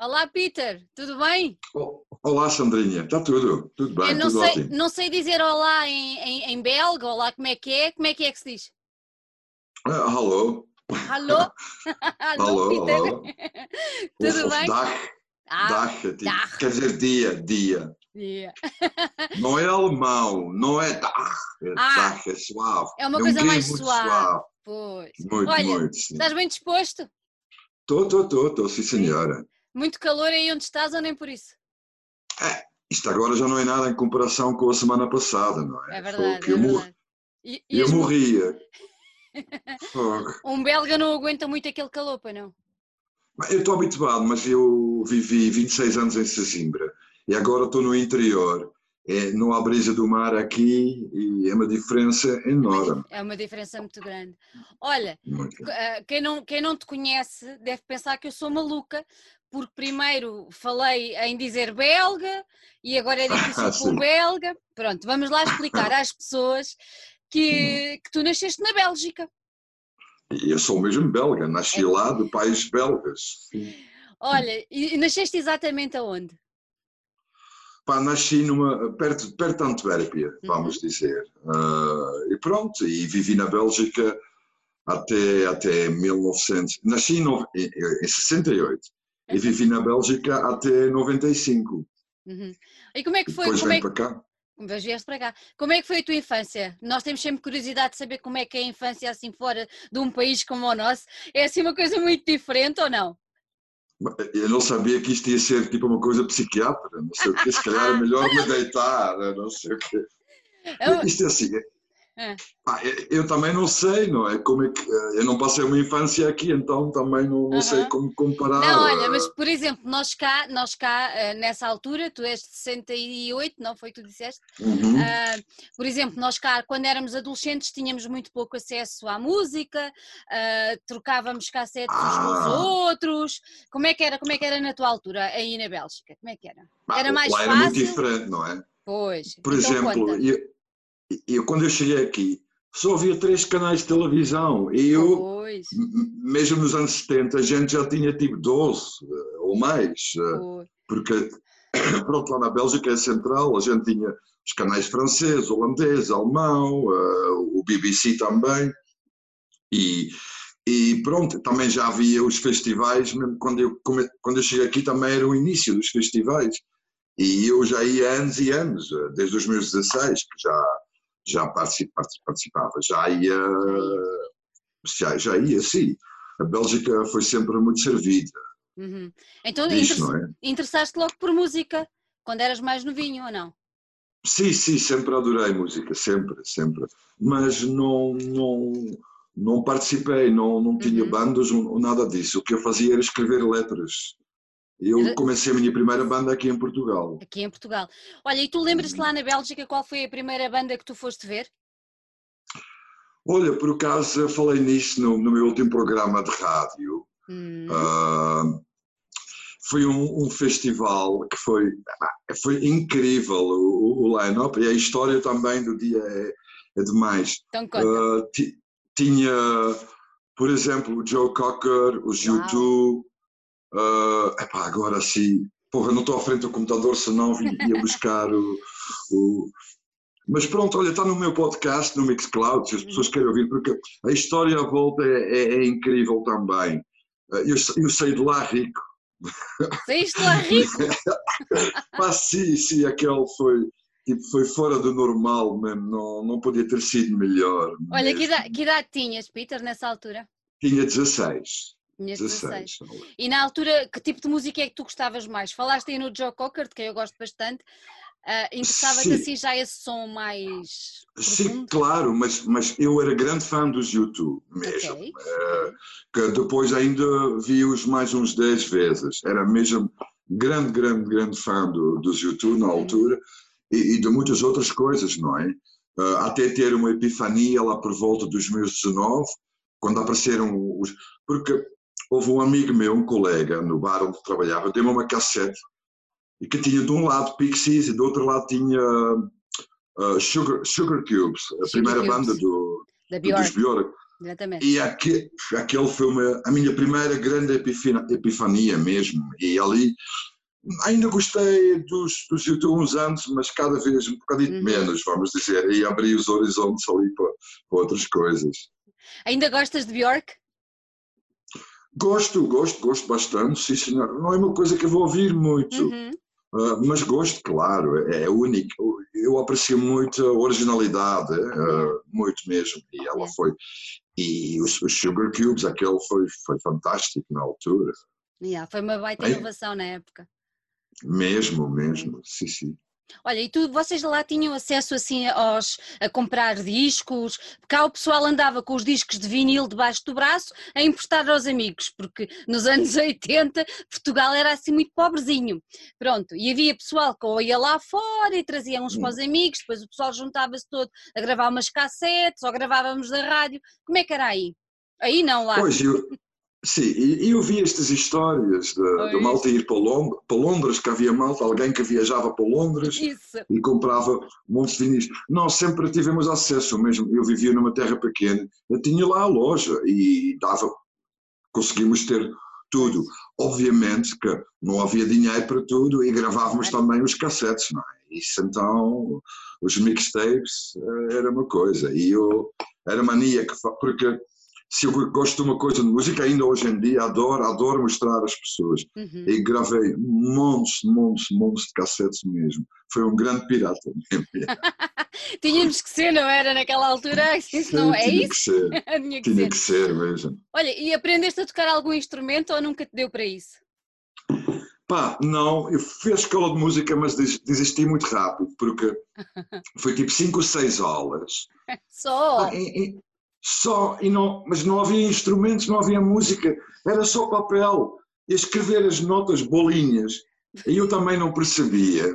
Olá, Peter, tudo bem? Olá, Sandrinha, está tudo, tudo bem, Eu não tudo sei, ótimo. não sei dizer olá em, em, em belga, olá como é que é, como é que é que se diz? Ah, alô, Alô? Alô, alô. Tudo Of bem? Dag, Ah, dag, é tipo- dag. quer dizer dia, dia. yeah. Não é alemão, não é dag, é Ah. é suave. É uma um coisa mais muito suave. Pois. Muito, Olha, muito, sim. Estás bem disposto? Estou, estou, estou, estou, sim senhora. Muito calor aí onde estás ou nem por isso? Isto agora já não é nada em comparação com a semana passada, não é? É verdade, é eu, mor- verdade. E, e eu morria. Um belga não aguenta muito aquele calor, pois não? Eu estou habituado, mas eu vivi 26 anos em Sesimbra e agora estou no interior. É, não há brisa do mar aqui e é uma diferença enorme. É uma diferença muito grande. Olha, Muito. Uh, quem não, quem não te conhece deve pensar que eu sou maluca, porque primeiro falei em dizer belga e agora é difícil Ah, com belga. Pronto, vamos lá explicar às pessoas que, que tu nasceste na Bélgica. Eu sou mesmo belga, nasci É. lá de pais belgas. Olha, e nasceste exatamente aonde? Pá, nasci numa, perto, perto de Antuérpia, Uhum. vamos dizer. Ah, e pronto, e vivi na Bélgica até, até 1900. Nasci em, em, em 68 e vivi na Bélgica até 95. Uhum. E como é que foi? depois Como é que, para cá. mas vieste para cá. Como é que foi a tua infância? Nós temos sempre curiosidade de saber como é que é a infância assim fora de um país como o nosso. É assim uma coisa muito diferente ou não? Eu não sabia que isto ia ser tipo uma coisa psiquiátrica, não sei o quê, se calhar é melhor me deitar, não sei o quê. É- Isto é assim, É. eu- também não sei, não é? Como é que, eu não passei uma infância aqui, então também não, não sei como comparar. Não, olha, eh, mas por exemplo, nós cá, nós cá eh, nessa altura, tu és de 68, não foi que tu disseste? uhum. Ah, por exemplo, nós cá, quando éramos adolescentes, tínhamos muito pouco acesso à música, ah, trocávamos cassetes uns com os Ah. outros. Como é que era? Como é que era na tua altura, aí na Bélgica? Como é que era? Era mais lá era muito fácil? diferente, não é? Pois. Por então exemplo. Eu, quando eu cheguei aqui, só havia três canais de televisão e eu, Pois, mesmo nos anos 70, a gente já tinha tipo 12 eh, ou mais. eh, pois. porque pronto, lá na Bélgica é central, a gente tinha os canais francês, holandês, alemão, eh, o BBC também, e, e pronto, também já havia os festivais, mesmo quando eu, quando eu cheguei aqui também era o início dos festivais, e eu já ia anos e anos, desde os meus 16, que já, já partici- partici- participava, já ia, já, já ia, sim. A Bélgica foi sempre muito servida Uhum. Então interessa- não é? interessaste logo por música, quando eras mais novinho ou não? Sim, sim, sempre adorei música, sempre, sempre. Mas não, não, não participei, não, não tinha Uhum. bandas ou nada disso. O que eu fazia era escrever letras. Eu comecei a minha primeira banda aqui em Portugal. Aqui em Portugal. Olha, e tu lembras-te lá na Bélgica qual foi a primeira banda que tu foste ver? Olha, por acaso eu falei nisso no, no meu último programa de rádio. Hum, Ah, foi um, um festival que foi, foi incrível o, o line-up e a história também do dia é, é demais. então conta. Uh, ti- tinha, por exemplo, o Joe Cocker, os Uau. U2. Uh, epá, agora sim, porra, não estou à frente do computador, senão vi- ia buscar o, o- Mas pronto, olha, está no meu podcast, no Mixcloud, se as pessoas querem ouvir, porque a história à volta é, é- é incrível também. Uh, eu, eu saí de lá rico. Saíste lá rico? Pá, sim, sim, aquele foi, tipo, foi fora do normal mesmo, não, não podia ter sido melhor. Olha, que idade, que idade tinhas, Peter, nessa altura? Tinha 16. Tinhas 16. 16. E na altura, que tipo de música é que tu gostavas mais? Falaste aí no Joe Cocker, de quem eu gosto bastante. Ah, Interessava-te Sim. assim já esse som mais Sim, profundo? claro, mas, mas eu era grande fã dos YouTube mesmo. Ok. Eh, que depois ainda vi-os mais uns 10 vezes. Era mesmo grande, grande, grande fã do, dos YouTube na altura e, e de muitas outras coisas, não é? Eh, até ter uma epifania lá por volta dos meus 19, quando apareceram os. Porque houve um amigo meu, um colega, no bar onde trabalhava, deu-me uma cassete e que tinha de um lado Pixies e do outro lado tinha uh, Sugar, Sugar Cubes, a Sugar primeira Cubes. banda do, Da do- dos Bjork. Björk. Exatamente. E aquele, aquele foi uma, a minha primeira grande epifania, epifania mesmo. E ali ainda gostei dos, dos últimos anos, mas cada vez um bocadinho uhum. menos, vamos dizer, e abri os horizontes ali para, para outras coisas. Ainda gostas de Bjork? Gosto, gosto, gosto bastante, sim senhor. Não é uma coisa que eu vou ouvir muito, uhum. uh, mas gosto, claro, é, é único. Eu aprecio muito a originalidade, uh, muito mesmo, e ela é. foi. E os, os, Sugar Cubes, aquele foi, foi fantástico na altura. Yeah, foi uma baita inovação na época. Mesmo, mesmo, sim, sim. Olha, e tu, vocês lá tinham acesso assim aos, a comprar discos? Cá o pessoal andava com os discos de vinil debaixo do braço a emprestar aos amigos, porque nos anos 80 Portugal era assim muito pobrezinho. Pronto, e havia pessoal que ia lá fora e trazia uns para os hum. amigos, depois o pessoal juntava-se todo a gravar umas cassetes ou gravávamos da rádio. Como é que era aí? Aí não, lá. Eu, Sim, e eu vi estas histórias de, de malta ir para Londres, para Londres, que havia malta, alguém que viajava para Londres Isso. e comprava montes de vinis. Nós sempre tivemos acesso, mesmo eu vivia numa terra pequena, eu tinha lá a loja e dava, conseguimos ter tudo. Obviamente que não havia dinheiro para tudo e gravávamos também os cassetes, não é? Isso então, os mixtapes eh, era uma coisa. E eu era maníaco, porque se eu gosto de uma coisa de música, ainda hoje em dia adoro, adoro mostrar às pessoas. Uhum. E gravei montes, montes, montes de cassetes mesmo. Foi um grande pirata. Tínhamos que ser, não era? Naquela altura, isso não é tinha isso? Que ser. tinha que tinha ser. que ser mesmo. Olha, e aprendeste a tocar algum instrumento ou nunca te deu para isso? Pá, não, eu fui à escola de música, mas desisti muito rápido, porque foi tipo 5 ou 6 aulas. Só? Ah, e, só, e não, mas não havia instrumentos, não havia música, era só papel. E escrever as notas bolinhas. E eu também não percebia,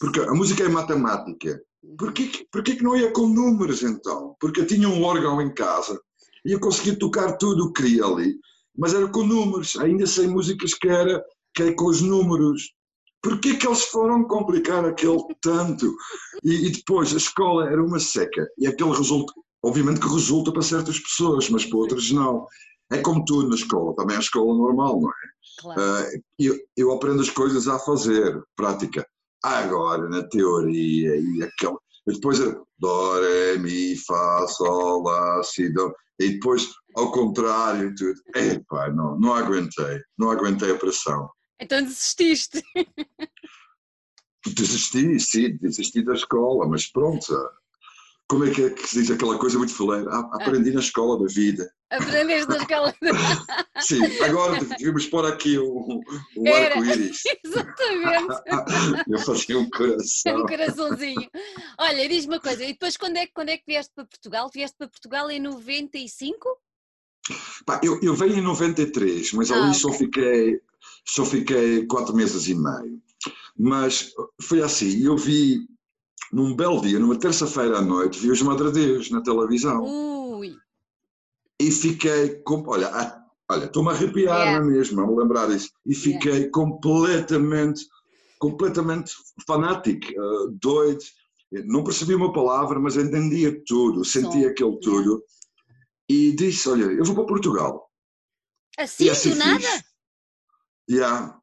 porque a música é matemática. Porquê, porquê que não ia com números então? Porque eu tinha um órgão em casa e eu conseguia tocar tudo o que queria ali, mas era com números, ainda sem músicas que era, que é com os números. Porquê que eles foram complicar aquele tanto? E, e, depois a escola era uma seca e aquele resultado obviamente que resulta para certas pessoas, mas para outras não. É como tudo na escola, também é a escola normal, não é? Claro. Uh, eu, eu aprendo as coisas a fazer, prática. Agora, na teoria, e aquela. E depois Dó, Ré, Mi, Fá, Sol, Lá, Si, Dó. E depois, ao contrário, tudo. Epá, não, não aguentei. Não aguentei a pressão. Então desististe. Desisti, sim, desisti da escola, mas pronto, como é que é que se diz aquela coisa muito fuleira? Ah, aprendi na escola da vida. Aprendeste na escola da vida. Sim, agora devíamos pôr aqui um, um arco-íris. Exatamente. Eu fazia um coração. Um coraçãozinho. Olha, diz-me uma coisa, e depois quando é, quando é que vieste para Portugal? Vieste para Portugal em 95? Pá, eu, eu venho em 93, mas ah, ali okay. só, fiquei, só fiquei quatro meses e meio. Mas foi assim, eu vi num belo dia, numa terça-feira à noite, vi os Madradeiros na televisão. Ui. E fiquei, com, olha, ah, olha, estou-me a arrepiar yeah. mesmo, a me lembrar disso. E fiquei yeah. completamente, completamente fanático, uh, doido. Não percebi uma palavra, mas entendia tudo, sentia aquele tudo. Yeah. E disse, olha, eu vou para Portugal. Assim, assim do nada? Já. Yeah.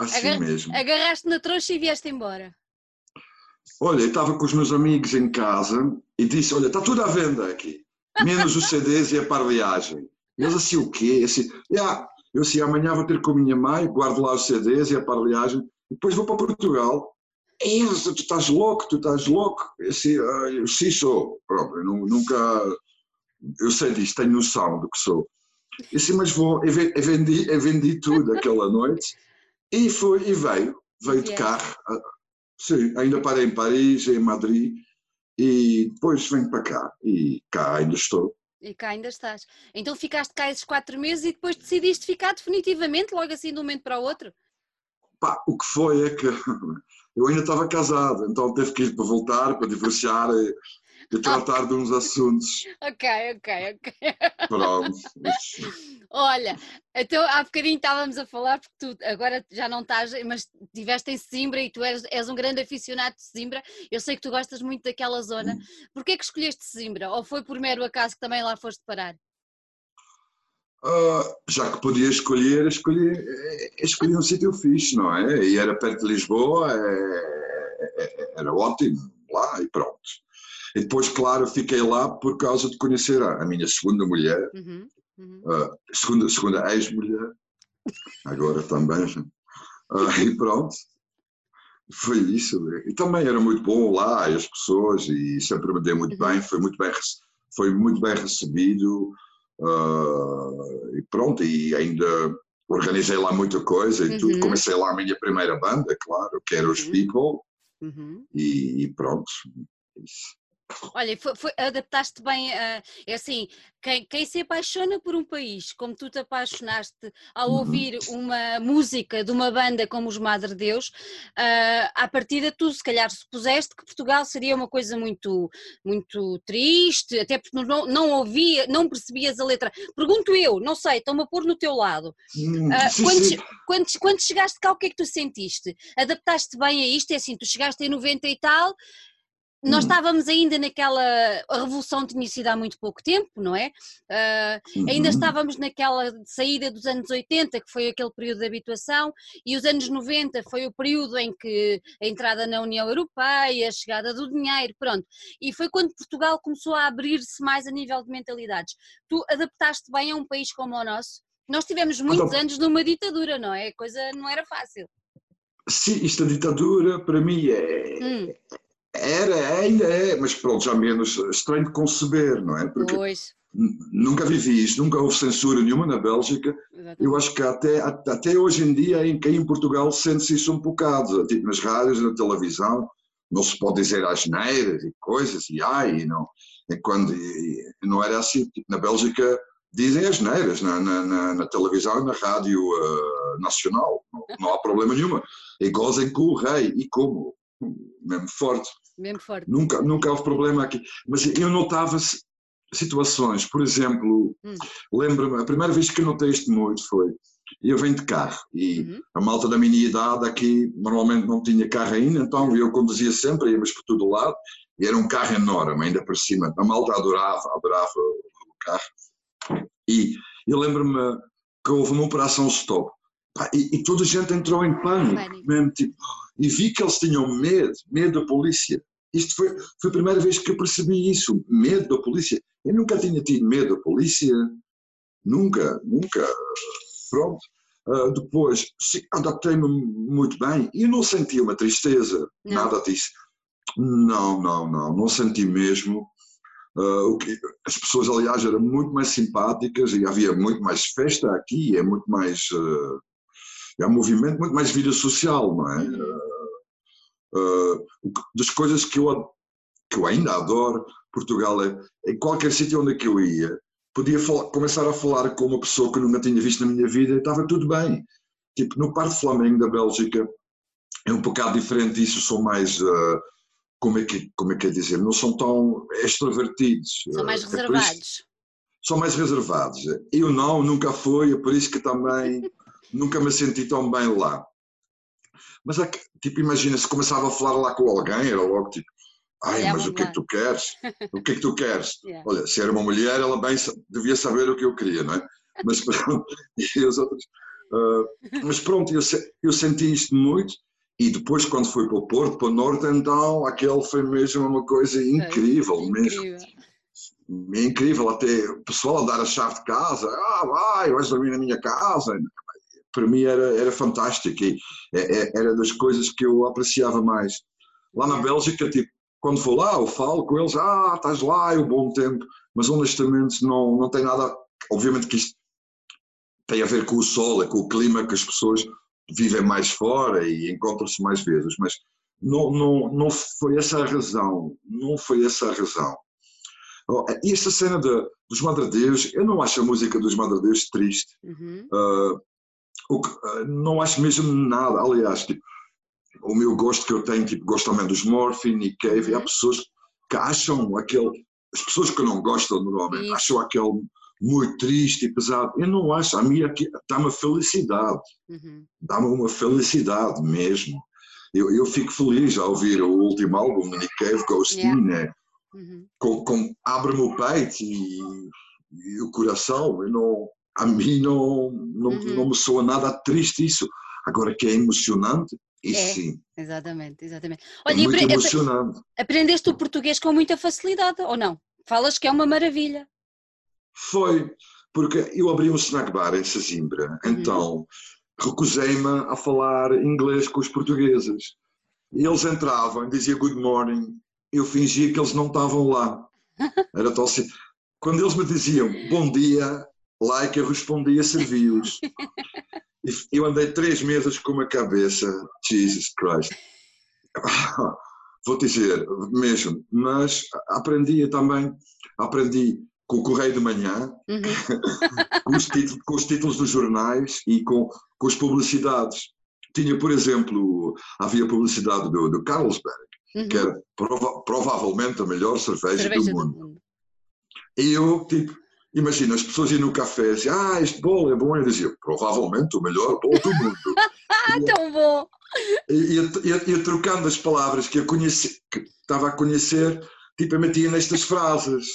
Assim Agar mesmo. Agarraste na trouxa e vieste embora. Olha, eu estava com os meus amigos em casa e disse: Olha, está tudo à venda aqui, menos os CDs e a parliagem. Eles assim, o quê? Assim, yeah. Eu assim, amanhã vou ter com a minha mãe, guardo lá os CDs e a parliagem, depois vou para Portugal. E eles, tu estás louco, tu estás louco. Eu assim, ah, eu sim sou, próprio, nunca. Eu sei disso, tenho noção do que sou. Eu assim, mas vou, eu vendi, eu vendi tudo aquela noite e foi, e veio, veio de carro Sim, ainda parei em Paris, em Madrid e depois venho para cá e cá ainda estou. E cá ainda estás. Então ficaste cá esses quatro meses e depois decidiste ficar definitivamente, logo assim de um momento para o outro? Pá, o que foi é que eu ainda estava casado, então teve que ir para voltar, para divorciar. E tratar de uns assuntos. Ok, ok, ok. Pronto. Olha, então há bocadinho estávamos a falar, porque tu agora já não estás, mas estiveste em Sesimbra e tu és, és um grande aficionado de Sesimbra. Eu sei que tu gostas muito daquela zona. Porquê que escolheste Sesimbra? Ou foi por mero acaso que também lá foste parar? Uh, já que podia escolher, escolhi, escolhi um sítio fixe, não é? E era perto de Lisboa, é, é, era ótimo lá e pronto. E depois, claro, fiquei lá por causa de conhecer a, minha segunda mulher, uhum, uhum. Uh, segunda, segunda ex-mulher, agora também. Uh, e pronto, foi isso. E também era muito bom lá, as pessoas, e sempre me dei muito uhum. bem, foi muito bem, foi muito bem recebido. Uh, e pronto, e ainda organizei lá muita coisa e uhum. tudo. Comecei lá a minha primeira banda, claro, que era os uhum. People, uhum. e, e, pronto. Isso. Olha, foi, foi, adaptaste bem a. É assim, quem, quem, se apaixona por um país, como tu te apaixonaste ao uhum. ouvir uma música de uma banda como os Madre Deus, uh, à partida tu se calhar supuseste que Portugal seria uma coisa muito, muito triste, até porque não, não ouvia, não percebias a letra. Pergunto eu, não sei, estou-me a pôr no teu lado. Uh, quando, quando, quando chegaste cá, o que é que tu sentiste? Adaptaste bem a isto? É assim, tu chegaste em 90 e tal nós hum. estávamos ainda naquela. A revolução tinha sido há muito pouco tempo, não é? Uh, uhum. Ainda estávamos naquela saída dos anos 80, que foi aquele período de habituação, e os anos 90 foi o período em que a entrada na União Europeia, a chegada do dinheiro, pronto. E foi quando Portugal começou a abrir-se mais a nível de mentalidades. Tu adaptaste bem a um país como o nosso? Nós tivemos muitos anos numa ditadura, não é? A coisa não era fácil. Sim, isto da ditadura para mim é, hum. Era, ainda é, mas pronto, já menos estranho de conceber, não é? Porque pois. nunca vivi isto, nunca houve censura nenhuma na Bélgica. Exatamente. Eu acho que até, até hoje em dia, em, em Portugal, sente-se isso um bocado, tipo nas rádios, na televisão, não se pode dizer asneiras e coisas, e ai, e não. E quando, e, não era assim, tipo, na Bélgica dizem asneiras na, na, na, na televisão e na rádio uh, nacional, não, não há problema nenhuma. E gozem com o rei, e como? Mesmo forte. Mesmo forte. Nunca, nunca houve problema aqui. Mas eu notava situações, por exemplo, hum. lembro-me, a primeira vez que notei isto muito foi, eu venho de carro e uhum. a malta da minha idade aqui normalmente não tinha carro ainda, então eu conduzia sempre, íamos por todo lado, e era um carro enorme, ainda por cima, a malta adorava, adorava o carro. E eu lembro-me que houve uma operação stop, e, e, toda a gente entrou em pânico, mesmo tipo, e vi que eles tinham medo, medo da polícia. Isto foi, foi a primeira vez que eu percebi isso, medo da polícia. Eu nunca tinha tido medo da polícia, nunca, nunca. Pronto. Uh, depois, adaptei-me muito bem e não senti uma tristeza, não. nada disso. Não, não, não, não senti mesmo. Uh, que, as pessoas, aliás, eram muito mais simpáticas e havia muito mais festa aqui, é muito mais. Uh, é um movimento muito mais vida social, não é? Uh, das coisas que eu, que eu ainda adoro, Portugal é, em qualquer sítio onde é eu ia, podia falar, começar a falar com uma pessoa que nunca tinha visto na minha vida e estava tudo bem. Tipo, no Parque Flamengo da Bélgica é um bocado diferente isso, são mais, uh, como, é que, como é que é dizer, não são tão extrovertidos. São mais reservados. Isso, são mais reservados. Eu não, nunca fui, é por isso que também nunca me senti tão bem lá. Mas, é que, tipo, imagina, se começava a falar lá com alguém, era logo tipo, ai, é mas o que é que tu queres? O que é que tu queres? yeah. Olha, se era uma mulher, ela bem devia saber o que eu queria, não é? Mas pronto, e os outros... Uh, mas pronto, eu, eu senti isto muito, e depois, quando fui para o Porto, para o Norte, então, aquele foi mesmo uma coisa incrível, é, mesmo. Incrível. Incrível, até o pessoal a dar a chave de casa, ah, vai, vais dormir na minha casa para mim era, era fantástico e é, é, era das coisas que eu apreciava mais. Lá na Bélgica, tipo, quando vou lá, eu falo com eles, ah, estás lá, é o bom tempo, mas honestamente não, não tem nada, obviamente que isto tem a ver com o sol, é com o clima que as pessoas vivem mais fora e encontram-se mais vezes, mas não, não, não foi essa a razão, não foi essa a razão. Oh, e esta cena de, dos Madre Deus, eu não acho a música dos Madre Deus triste. Uhum. Uh, o que, eh, não acho mesmo nada. Aliás, tipo, o meu gosto que eu tenho, tipo, gosto também dos Morphine e Cave, e há uhum. pessoas, que acham aquele. As pessoas que não gostam normalmente Isso. acham aquele muito triste e pesado. Eu não acho, a mim dá-me felicidade, Uhum. dá-me uma felicidade mesmo. Eu, eu fico feliz ao ouvir o último álbum, Nick Cave, Ghostin, Yeah. né? Uhum. com, com abre-me o peito e, e o coração. Eu não, a mim não, não, Uhum. não me soa nada triste isso. Agora que é emocionante, isso É. sim, Exatamente, exatamente. é Olha, e muito apre- emocionante. aprendeste o português com muita facilidade, ou não? Falas que é uma maravilha. Foi, porque eu abri um snack bar em Sesimbra, Uhum. então recusei-me a falar inglês com os portugueses. E eles entravam e diziam good morning, eu fingia que eles não estavam lá. Era tal assim. Quando eles me diziam bom dia, like, eu respondia serviu-os. E Eu andei três meses com uma cabeça, Jesus Christ. Vou dizer, mesmo, mas aprendi também, aprendi com o Correio de Manhã, Uhum. com os, títulos, com os títulos dos jornais e com, com as publicidades. Tinha, por exemplo, havia publicidade do, do Carlsberg, Uhum. que era prova- provavelmente a melhor cerveja, Cerveja do mundo. E eu, tipo, imagina, as pessoas iam no café e diziam, ah, este bolo é bom. Eu dizia, provavelmente o melhor bolo do mundo. Ah, tão bom! e ia, trocando as palavras que eu conheci, que estava a conhecer, tipo, eu metia nestas frases.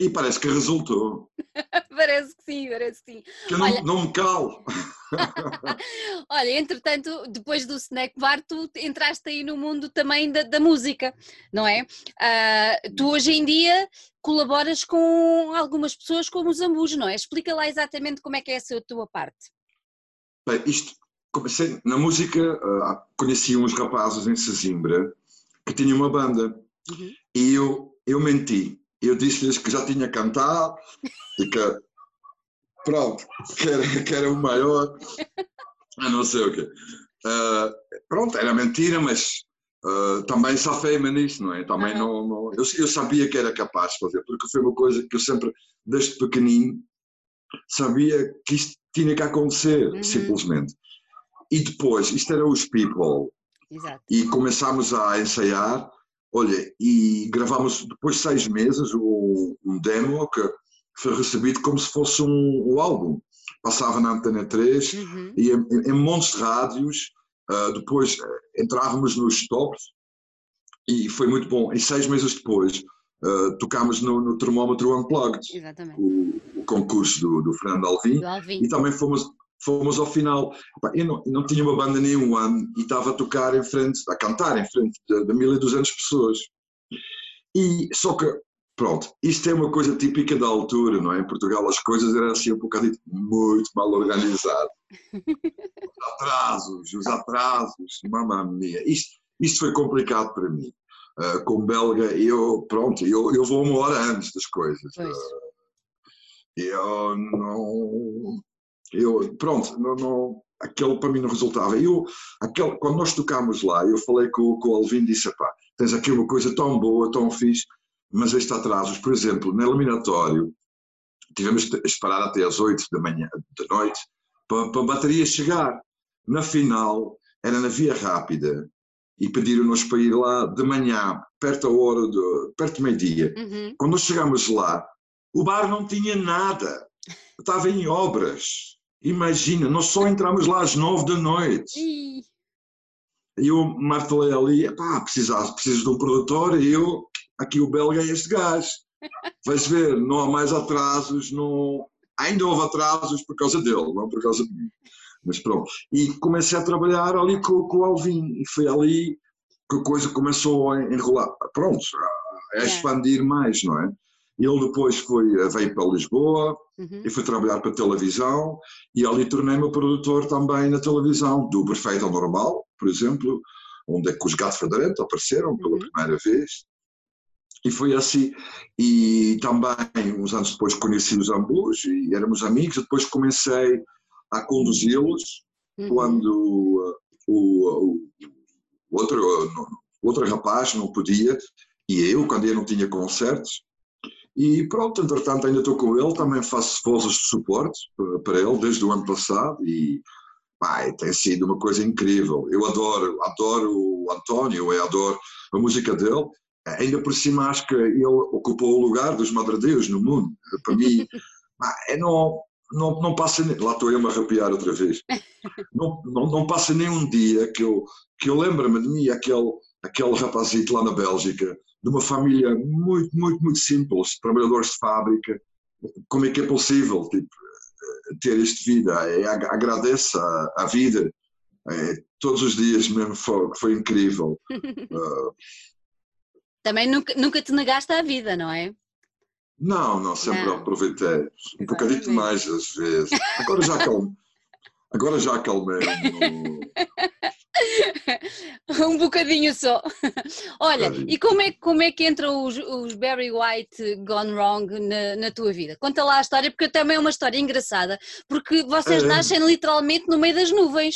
E parece que resultou. Parece que sim, parece que sim. Que eu não, Olha- não me calo. Olha, entretanto, depois do snack bar, tu entraste aí no mundo também da, da música, não é? Ah, tu hoje em dia colaboras com algumas pessoas como os Ambus, não é? Explica lá exatamente como é que é essa tua parte. Bem, isto, comecei na música, ah, conheci uns rapazes em Sesimbra que tinham uma banda. Uhum. E eu, eu menti. Eu disse-lhes que já tinha cantado e que, pronto, que era, que era o maior, a não sei o quê. Ah, pronto, era mentira, mas ah, também safei-me nisso, não é? Também não, não- eu, eu sabia que era capaz de fazer, porque foi uma coisa que eu sempre, desde pequenino, sabia que isto tinha que acontecer, Uhum. simplesmente. E depois, isto era os People, Exato. e começámos a ensaiar. Olha, e gravámos depois de seis meses um, um demo que foi recebido como se fosse um, um álbum. Passava na Antena 3 Uhum. e em, em montes de rádios. ah, depois eh, entrávamos nos tops e foi muito bom. E seis meses depois ah, tocámos no, no Termómetro Unplugged, o, o concurso do, do Fernando Alvim Do Alvin. e também fomos, fomos ao final. Eu não, eu não tinha uma banda nenhum ano e estava a tocar em frente, a cantar em frente de, de 1200 pessoas. E só que, pronto, isto é uma coisa típica da altura, não é? Em Portugal as coisas eram assim um bocadinho muito mal organizadas. Os atrasos, os atrasos, mamma mia. Isto, isto foi complicado para mim. Ah, como belga, eu, pronto, eu, eu vou uma hora antes das coisas. Pois. Eu não. Eu, pronto, não, não, aquele para mim não resultava. Eu, aquele, quando nós tocámos lá, eu falei com, com o Alvin e disse: pá, tens aqui uma coisa tão boa, tão fixe, mas este atrasos, por exemplo, no eliminatório, tivemos de esperar até às 8 da manhã, da noite, para, para a bateria chegar. Na final, era na via rápida e pediram-nos para ir lá de manhã, perto da hora, de, perto do meio-dia. Uhum. Quando nós chegámos lá, o bar não tinha nada. Estava em obras. Imagina, nós só entramos lá às nove da noite. E eu martelei ali, pá, precisas, precisas de um produtor, e eu, aqui o belga é este gajo. Vais ver, não há mais atrasos, não... ainda houve atrasos por causa dele, não por causa de mim. Mas pronto. E comecei a trabalhar ali com, com o Alvin, e foi ali que a coisa começou a enrolar. Pronto, a É. expandir mais, não é? Ele depois foi, veio para Lisboa, uhum. e fui trabalhar para a televisão e ali tornei-me produtor também na televisão, do Perfeito ao Normal, por exemplo, onde é que os Gato Fedorento apareceram pela Uhum. primeira vez. E foi assim. E também, uns anos depois, conheci os Ambus e éramos amigos. Depois comecei a conduzi-los Uhum. quando uh, o, o- outro, uh, outro rapaz não podia, e eu, quando eu não tinha concertos. E pronto, entretanto ainda estou com ele, também faço vozes de suporte uh, para ele desde o ano passado e pá, tem sido uma coisa incrível. Eu adoro, adoro o António, eu adoro a música dele Ainda por cima acho que ele ocupou o lugar dos madredeus no mundo. Para mim, é não, não, não passa, lá estou eu a me arrepiar outra vez, não, não, não passa nem um dia que eu, que eu lembro-me de mim, aquele, aquele rapazito lá na Bélgica, de uma família muito, muito, muito simples, trabalhadores de fábrica, como é que é possível tipo, ter esta vida? É, agradeço a, a vida, é, todos os dias mesmo foi, foi incrível. uh, Também nunca, nunca te negaste à vida, não é? Não, não, sempre não. aproveitei. Um bocadinho mais às vezes. Agora já acalmei. Agora já acalmei. um bocadinho só. Olha, e como é, como é que entram os, os Barry White Gone Wrong na, na, tua vida? Conta lá a história, porque também é uma história engraçada, porque vocês é. nascem literalmente no meio das nuvens.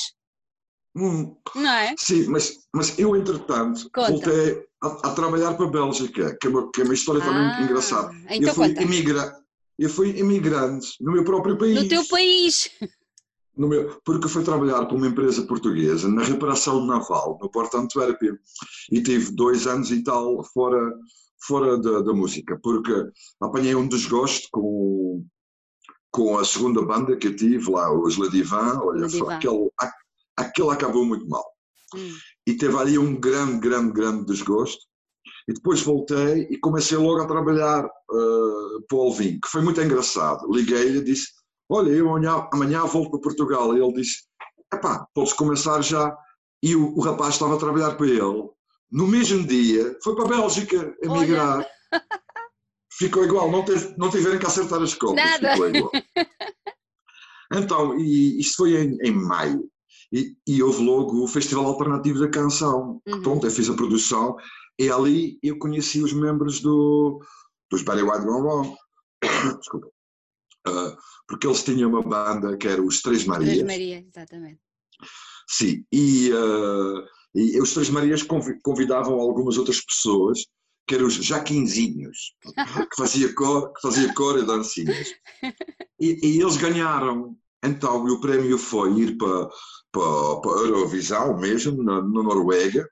Hum, não é? Sim, mas, mas eu, entretanto, Conta. voltei a, a, trabalhar para a Bélgica, que é uma, que é uma história ah, também engraçada. Então eu, fui imigra, eu fui imigrante no meu próprio país. No teu país! Meu, porque fui trabalhar para uma empresa portuguesa na reparação naval, no Porto Antuérpia, e tive dois anos e tal fora, fora da, da música, porque apanhei um desgosto com, com a segunda banda que eu tive lá, os Ladivan, olha, aquele, aquele acabou muito mal. Hum. E teve ali um grande, grande, grande desgosto. E depois voltei e comecei logo a trabalhar uh, para o Alvin, que foi muito engraçado. Liguei-lhe e disse: Olha, eu amanhã, amanhã volto para Portugal. E ele disse: Epá, podes começar já. E o, o, rapaz estava a trabalhar para ele. No mesmo dia, foi para a Bélgica emigrar. Ficou igual, não, teve, não tiveram que acertar as contas. Nada. Ficou igual. Então, e isto foi em, em maio. E, e, houve logo o Festival Alternativo da Canção. Uhum. Pronto, eu fiz a produção e ali eu conheci os membros do, dos Barry White Gone Wrong. Desculpa. Uh, porque eles tinham uma banda que era os Três Marias. Três Marias, exatamente. Sim, e, uh, e os Três Marias convidavam algumas outras pessoas, que eram os Jaquinzinhos, que fazia cor, que fazia cor e dancinhas. E, e eles ganharam. Então, o prémio foi ir para, para, para a Eurovisão mesmo, na, na Noruega,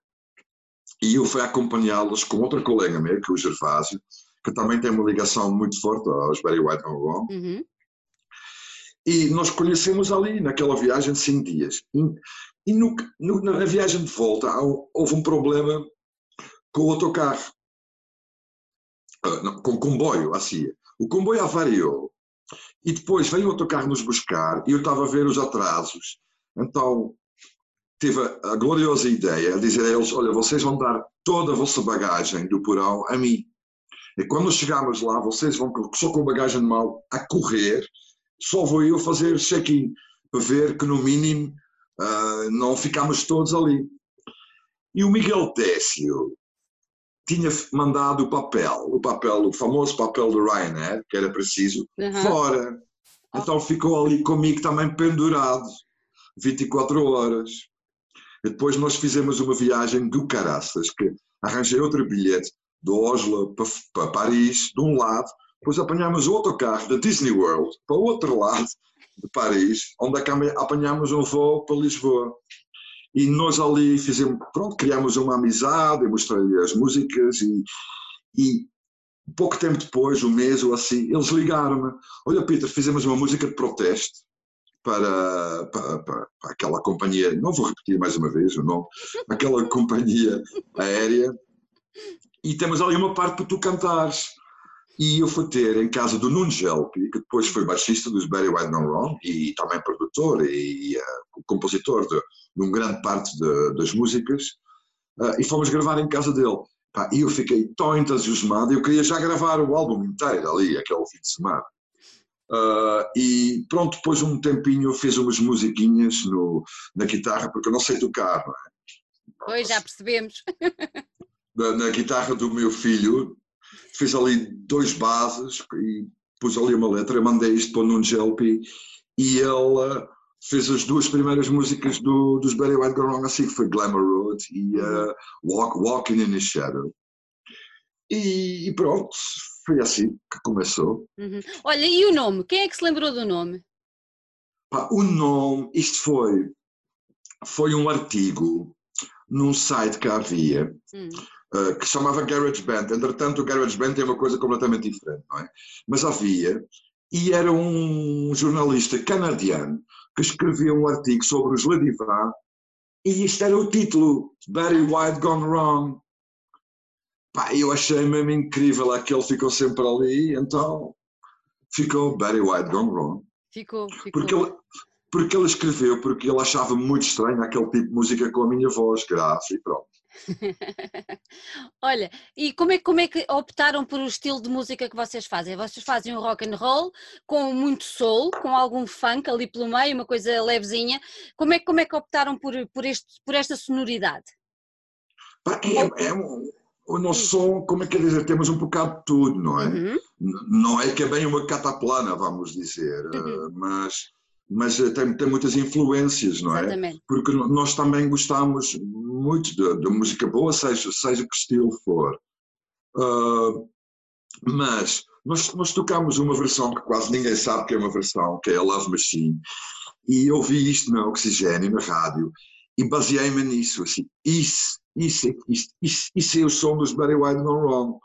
e eu fui acompanhá-los com outra colega meu, que é o Gervásio, que também tem uma ligação muito forte aos Barry White and Wrong. Uhum. E nós conhecemos ali, naquela viagem de cinco dias. E, no, no, na viagem de volta houve um problema com o autocarro, uh, com o comboio, assim. O comboio avariou. E depois veio o autocarro nos buscar e eu estava a ver os atrasos. Então tive a gloriosa ideia de dizer a eles: Olha, vocês vão dar toda a vossa bagagem do porão a mim. E quando chegarmos lá, vocês vão só com bagagem de mal a correr só vou eu fazer check-in para ver que no mínimo uh, não ficamos todos ali. E o Miguel Técio tinha mandado o papel, o papel, o famoso papel do Ryanair, que era preciso, uhum. fora. Então ficou ali comigo também pendurado, 24 horas. E depois nós fizemos uma viagem do caraças, que arranjei outro bilhete do Oslo para, para Paris, de um lado, depois apanhámos outro carro da Disney World para o outro lado de Paris, onde apanhámos um voo para Lisboa. E nós ali fizemos, pronto, criámos uma amizade, mostrei-lhe as músicas e, e pouco tempo depois, um mês ou assim, eles ligaram-me. Olha, Peter, fizemos uma música de protesto para, para, para, para, aquela companhia, não vou repetir mais uma vez o nome, aquela companhia aérea, e temos ali uma parte para tu cantares. E eu fui ter em casa do Nuno Gelpi, que depois foi baixista dos Barry White No Wrong e também produtor e, uh, compositor de, de uma grande parte de, das músicas, uh, e fomos gravar em casa dele. Pá, e eu fiquei tão entusiasmado, eu queria já gravar o álbum inteiro ali, aquele fim de semana. Uh, e pronto, depois um tempinho eu fiz umas musiquinhas no, na guitarra, porque eu não sei tocar, não é? Pois, já percebemos. Na, na guitarra do meu filho, fiz ali dois bases e pus ali uma letra, mandei isto para o Nuno Gelpi e ele fez as duas primeiras músicas do, dos Barry White Gone assim, que foi Glamour Road e uh, Walk, Walking in the Shadow. E, e, pronto, foi assim que começou. Uhum. Olha, e o nome? Quem é que se lembrou do nome? Pá, o nome, isto foi, foi um artigo num site que havia, uhum. Uh, que chamava Garage Band. Entretanto, o Garage Band tem uma coisa completamente diferente, não é? Mas havia, e era um jornalista canadiano que escrevia um artigo sobre os Ledivá, e isto era o título, Barry White Gone Wrong. Pá, eu achei mesmo incrível aquele ficou sempre ali, então ficou Barry White Gone Wrong. Ficou, ficou. Porque ele, porque ele escreveu, porque ele achava muito estranho aquele tipo de música com a minha voz grave e pronto. Olha, e como é, como é que optaram por o estilo de música que vocês fazem? Vocês fazem um rock and roll com muito soul, com algum funk ali pelo meio, uma coisa levezinha. Como é, como é que optaram por, por, este, por esta sonoridade? É, é um, o nosso som, como é que é dizer, temos um bocado de tudo, não é? Uhum. Não é que é bem uma cataplana, vamos dizer, uhum. mas mas eh, tem, tem muitas influências, não é? Exatamente. Porque nós também gostamos muito de, música boa, seja, seja que estilo for. Uh, mas nós, nós tocamos uma versão que quase ninguém sabe que é uma versão, que é a Love Machine, e eu ouvi isto na Oxigênio, na rádio, e baseei-me nisso, assim, isso, isso, isso, isso, isso é o som dos Barry White No Wrong.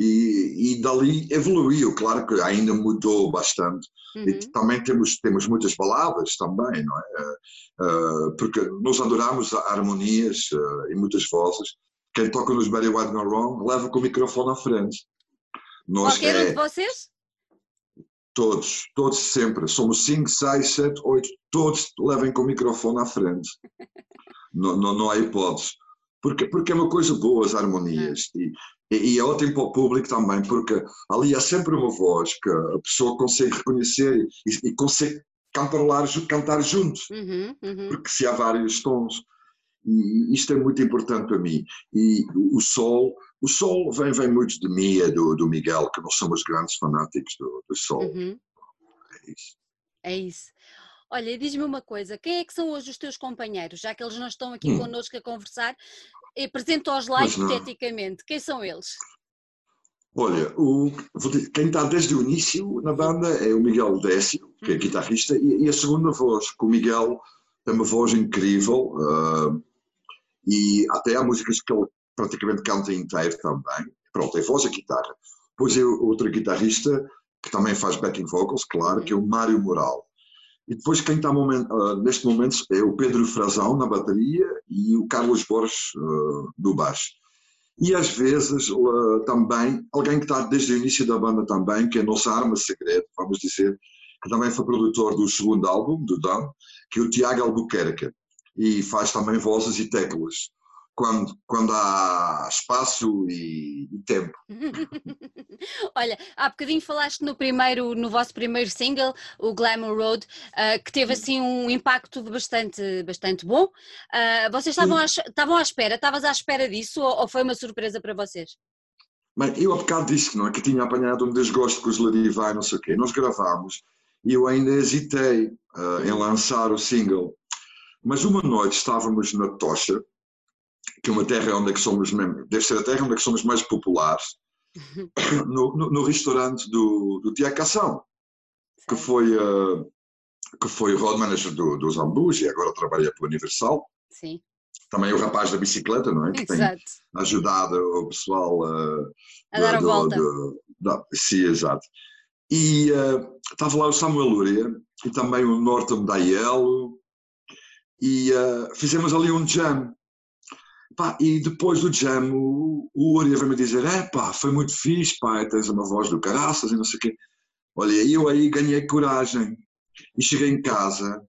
E, e dali evoluiu, claro que ainda mudou bastante, Uhum. E também temos, temos muitas baladas também, não é? Uh, porque nós adoramos harmonias uh, e muitas vozes. Quem toca nos Barry White No Wrong leva com o microfone à frente. Nós Qualquer é, um de vocês? Todos, todos sempre. Somos 5, 6, 7, 8, todos levem com o microfone à frente. não, não, não há hipótese. Porque, porque é uma coisa boa as harmonias. Uhum. E, e, é ótimo para o público também, porque ali há sempre uma voz que a pessoa consegue reconhecer e, e consegue cantarolar, cantar junto, uhum, uhum. porque se há vários tons. E isto é muito importante para mim. E o sol, o sol vem, vem muito de mim e do, do Miguel, que nós somos grandes fanáticos do, do sol. Uhum. É isso. É isso. Olha, diz-me uma coisa, quem é que são hoje os teus companheiros, já que eles não estão aqui hum. connosco a conversar, apresento-os lá hipoteticamente. Quem são eles? Olha, o, quem está desde o início na banda é o Miguel Décio, que é uhum. guitarrista, e, e, a segunda voz, que o Miguel tem uma voz incrível, uh, e até há músicas que ele praticamente canta inteiro também. Pronto, é voz e guitarra. Depois é outro guitarrista, que também faz backing vocals, claro, que é o Mário Moral. E depois quem está uh, neste momento é o Pedro Frazão na bateria e o Carlos Borges uh, no baixo. E às vezes uh, também alguém que está desde o início da banda também, que é a nossa arma secreta, vamos dizer, que também foi produtor do segundo álbum, do Dan, que é o Tiago Albuquerque, e faz também vozes e teclas quando, quando há espaço e, e tempo. Olha, há bocadinho falaste no primeiro, no vosso primeiro single, o Glamour Road, uh, que teve assim um impacto bastante, bastante bom. Uh, vocês estavam à, estavam à espera, estavas à espera disso ou, ou, foi uma surpresa para vocês? Bem, eu há bocado disse não é, que tinha apanhado um desgosto com os Ladivai, não sei o quê. Nós gravámos e eu ainda hesitei uh, em lançar o single. Mas uma noite estávamos na tocha, que é uma terra onde é que somos mesmo, deve ser a terra onde é que somos mais populares, no, no, no restaurante do, do Tiago Cação, que foi, uh, que foi road manager do, do e agora trabalha para o Universal. Sim. Também o rapaz da bicicleta, não é? Que exato. tem ajudado o pessoal uh, a dar a volta. da, sim, exato. E uh, estava lá o Samuel Luria e também o Norton Daiello e uh, fizemos ali um jam Pá, e depois do jam, o, o Uri veio-me dizer: é pá, foi muito fixe, pá, tens uma voz do caraças e não sei o quê. Olha, eu aí ganhei coragem e cheguei em casa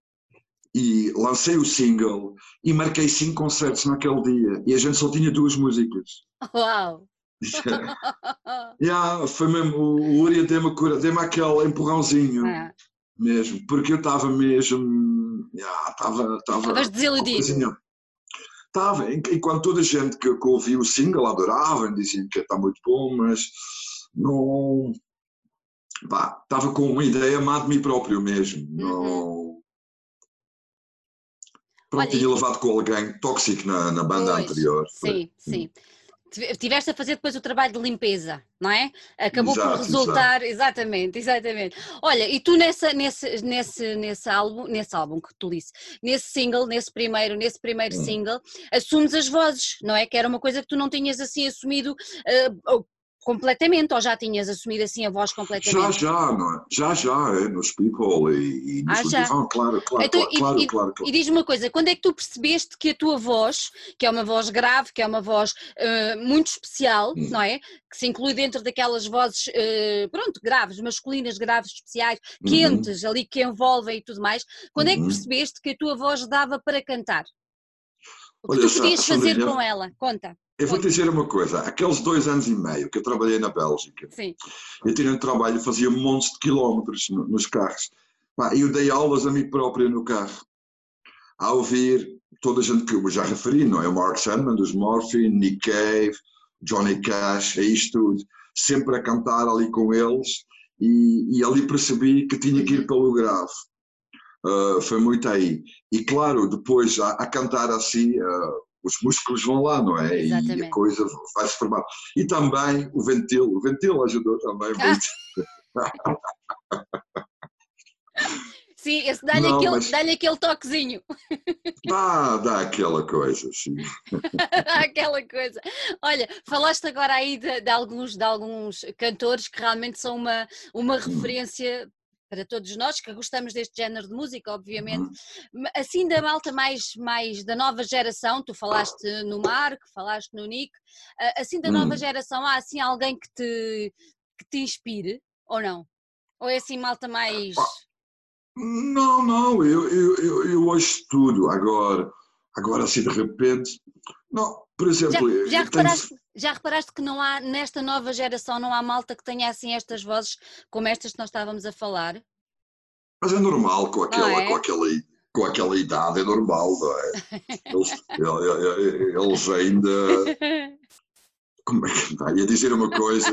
e lancei o single e marquei cinco concertos naquele dia e a gente só tinha duas músicas. Uau! yeah, foi mesmo, o Uri deu-me deu aquele empurrãozinho é. mesmo, porque eu estava mesmo. Estava. Yeah, desiludido. Estava, enquanto toda a gente que, que ouviu o single adorava, diziam que está muito bom, mas não. Pá, estava com uma ideia má de mim próprio mesmo. Uhum. Não. Pronto, Olha, tinha levado com alguém tóxico na, na banda pois, anterior. Sim, sim. Tiveste a fazer depois o trabalho de limpeza, não é? Acabou Exato, por resultar, exatamente, exatamente. Olha, e tu nessa, nesse, nesse, nesse álbum, nesse álbum que tu disse, nesse single, nesse primeiro, nesse primeiro Hum. single, assumes as vozes, não é? Que era uma coisa que tu não tinhas assim assumido uh, completamente, ou já tinhas assumido assim a voz completamente? Já, já, não é? Já, já, é, nos People e, e nos Ah, já? Ah, claro, claro, Então, claro, e- claro, claro, claro. E diz-me uma coisa, quando é que tu percebeste que a tua voz, que é uma voz grave, que é uma voz eh, muito especial, Hum. não é? Que se inclui dentro daquelas vozes, eh, pronto, graves, masculinas, graves, especiais, Uhum. quentes, ali que envolvem e tudo mais, quando é que Uhum. percebeste que a tua voz dava para cantar? O que tu podias fazer com ela? Conta. Eu vou te dizer uma coisa, aqueles dois anos e meio que eu trabalhei na Bélgica, Sim. eu tinha um trabalho, fazia montes de quilómetros no- nos carros. Pá, eu dei aulas a mim próprio no carro, a ouvir toda a gente que eu já referi, não é? O Mark Sandman, dos Morphine, Nick Cave, Johnny Cash, é isto tudo. Sempre a cantar ali com eles e, e ali percebi que tinha que ir Uhum. pelo grave. Ah, foi muito aí. E claro, depois a, a cantar assim, ah, os músculos vão lá, não é? E a Exatamente. coisa vai-se formar. E também o ventil, o ventil ajudou também Ah. muito. Sim, esse dá-lhe aquele, mas- dá-lhe aquele toquezinho, Dá, dá aquela coisa, assim. aquela coisa. Olha, falaste agora aí de, de alguns, de alguns cantores que realmente são uma, uma referência para todos nós que gostamos deste género de música, obviamente. Uhum. Assim da malta mais, mais da nova geração, tu falaste no Marco, falaste no Nick, ah, assim da nova Hum. geração, há assim alguém que te, que te inspire ou não? Ou é assim malta mais. Não, não, eu, eu, eu, eu ouço tudo. Agora, agora assim de repente. Não, por Já, exemplo. já tenho- reparaste, já reparaste que não há, nesta nova geração, não há malta que tenha assim estas vozes como estas que nós estávamos a falar? Mas é normal com aquela, é? com aquela, com aquela idade, é normal, não é? Eles, eles ainda. Como é que? Ia dizer uma coisa,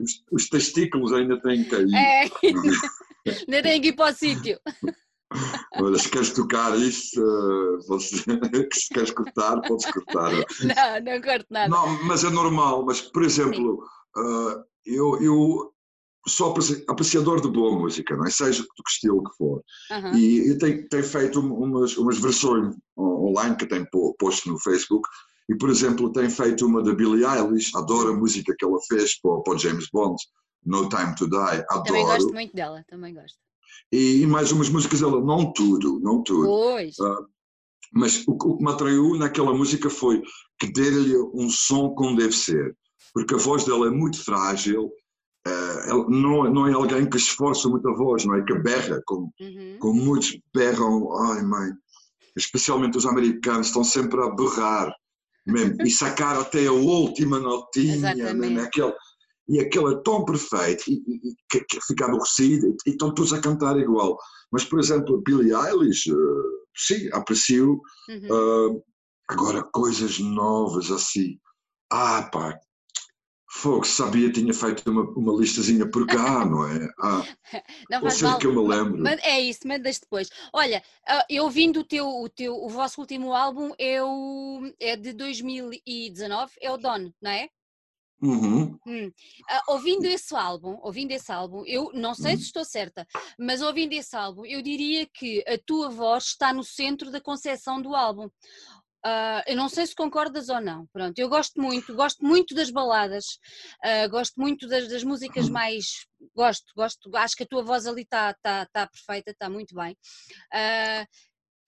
os, os testículos ainda têm caído. É, ainda tem que ir para o sítio. Olha, se queres tocar isso, eh, você, se queres cortar, podes cortar. Não, não corto nada. Não, mas é normal. Mas, por exemplo, eh, eu, eu sou apreci- apreciador de boa música, não é? Seja do que estilo que for. Aham. E eu tenho, tenho feito um- umas, umas versões on- online que tenho po- posto no Facebook. E, por exemplo, tenho feito uma da Billie Eilish, adoro a música que ela fez para, o- para James Bond, No Time to Die, Também adoro. gosto muito dela, também gosto. E, e mais umas músicas dela, não tudo, não tudo. Pois, Mas o, que- o que me atraiu naquela música foi que dê-lhe um som como deve ser. Porque a voz dela é muito frágil, ela não, não é alguém que esforça muito a voz, não é? Que berra, como, uhum. como muitos berram, ai mãe, especialmente os americanos estão sempre a berrar mesmo, e sacar até a última notinha, mesmo, aquele, e aquele é tão perfeito, e, e- que, que fica aborrecido, e, estão todos a cantar igual. Mas, por exemplo, Billie Eilish, eh, sim, aprecio, uhum. ah, agora coisas novas assim, ah pá, fogo, sabia, tinha feito uma, uma listazinha por cá, não é? Ah, Não faz ser mal. que eu me lembro. Man- É isso, mandas depois. Olha, ah, eu ouvindo o teu, o teu, o vosso último álbum é, o, é de 2019, é o Don, não é? Uhum. Hum. Ah, ouvindo esse álbum, ouvindo esse álbum, eu não sei Hum. se estou certa, mas ouvindo esse álbum, eu diria que a tua voz está no centro da concepção do álbum. Ah, eu não sei se concordas ou não. Pronto, eu gosto muito, gosto muito das baladas, ah, gosto muito das, das músicas mais. Gosto, gosto, acho que a tua voz ali está tá, tá perfeita, está muito bem. Ah,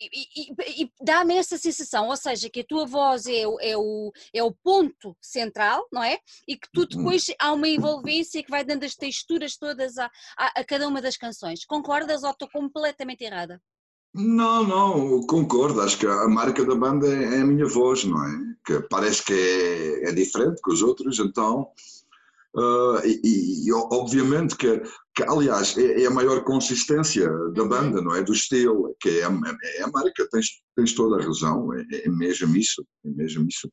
e, e- e dá-me essa sensação, ou seja, que a tua voz é, o- é, o, é o ponto central, não é? E que tu Uhum. depois há uma envolvência que vai dando as texturas todas a, a, a cada uma das canções. Concordas ou estou completamente errada? Não, não, concordo. Acho que a marca da banda é, é a minha voz, não é? Que parece que é, é diferente que os outros, então. ah, e, e, obviamente que, que aliás, é, é a maior consistência da banda, não é? Do estilo, que é a, é a marca, tens, tens toda a razão, é, é mesmo isso, é mesmo isso.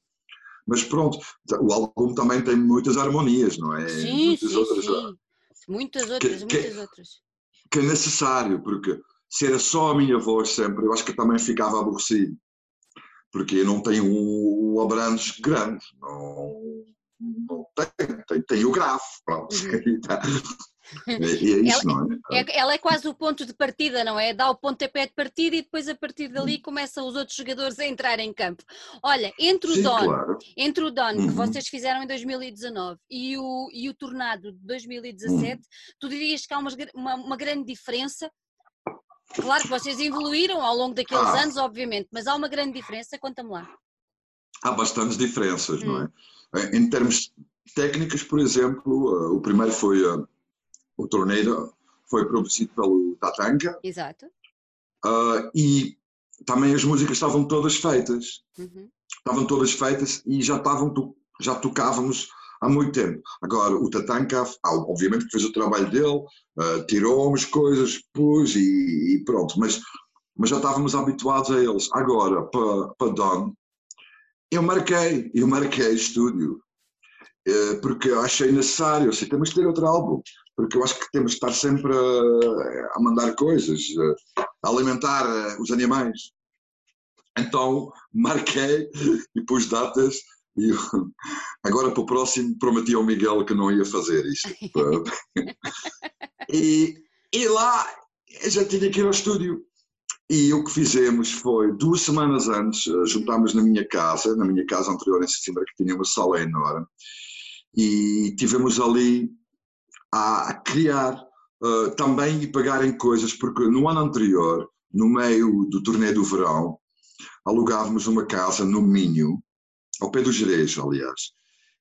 Mas pronto, o álbum também tem muitas harmonias, não é? sim, muitas sim, outras, sim. Muitas outras, que- muitas outras. que é necessário, porque se era só a minha voz sempre, eu acho que também ficava aborrecido. porque eu não tenho o Abrantes grande, não, não tenho, tenho, tenho o grave, pronto. Uhum. E é isso, ela, não é? é? Ela é quase o ponto de partida, não é? Dá o pontapé de partida e depois a partir dali hum. começam os outros jogadores a entrar em campo. Olha, entre o Sim, Don, claro. entre o Don uhum. que vocês fizeram em 2019 e o, e o Tornado de 2017, uhum. tu dirias que há uma, uma, uma, grande diferença? Claro que vocês evoluíram ao longo daqueles ah. anos, obviamente, mas há uma grande diferença, conta-me lá. Há bastantes diferenças, hum. não é? Hum. Em termos técnicos, por exemplo, eh, o primeiro foi o torneio foi produzido pelo Tatanka. Exato. Uh, e também as músicas estavam todas feitas. Uhum. Estavam todas feitas e já estavam já tocávamos há muito tempo. Agora, o Tatanka, obviamente que fez o trabalho dele, uh, tirou umas coisas, pus e, e, pronto, mas, mas já estávamos habituados a eles. Agora, para pa Don, eu marquei, eu marquei estúdio, uh, porque eu achei necessário, assim, temos que ter outro álbum porque eu acho que temos de estar sempre a, a mandar coisas, a alimentar eh, os animais. Então marquei e pus datas e agora para o próximo prometi ao Miguel que não ia fazer isto. e, e lá já tinha que ir ao estúdio. E o que fizemos foi, duas semanas antes, eh, juntámos na minha casa, na minha casa anterior em Sesimbra, que tinha uma sala enorme, e tivemos ali a criar uh, também e pagarem coisas, porque no ano anterior, no meio do torneio do verão, alugávamos uma casa no Minho, ao pé do Jerez, aliás,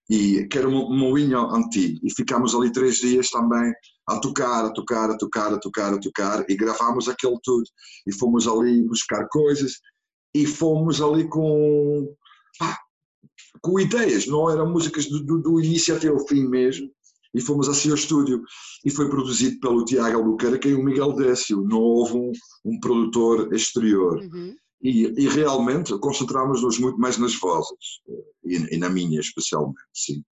e que era um moinho antigo, e ficámos ali três dias também a tocar, a tocar, a tocar, a tocar, a tocar, e gravámos aquele tudo, e fomos ali buscar coisas, e fomos ali com, com ideias, não eram músicas do, do, do início até o fim mesmo, e fomos assim ao estúdio. E foi produzido pelo Tiago Albuquerque e o Miguel Décio, não houve um, um produtor exterior. Uhum. E, e, realmente concentramos-nos muito mais nas vozes, e, e, na minha especialmente, sim.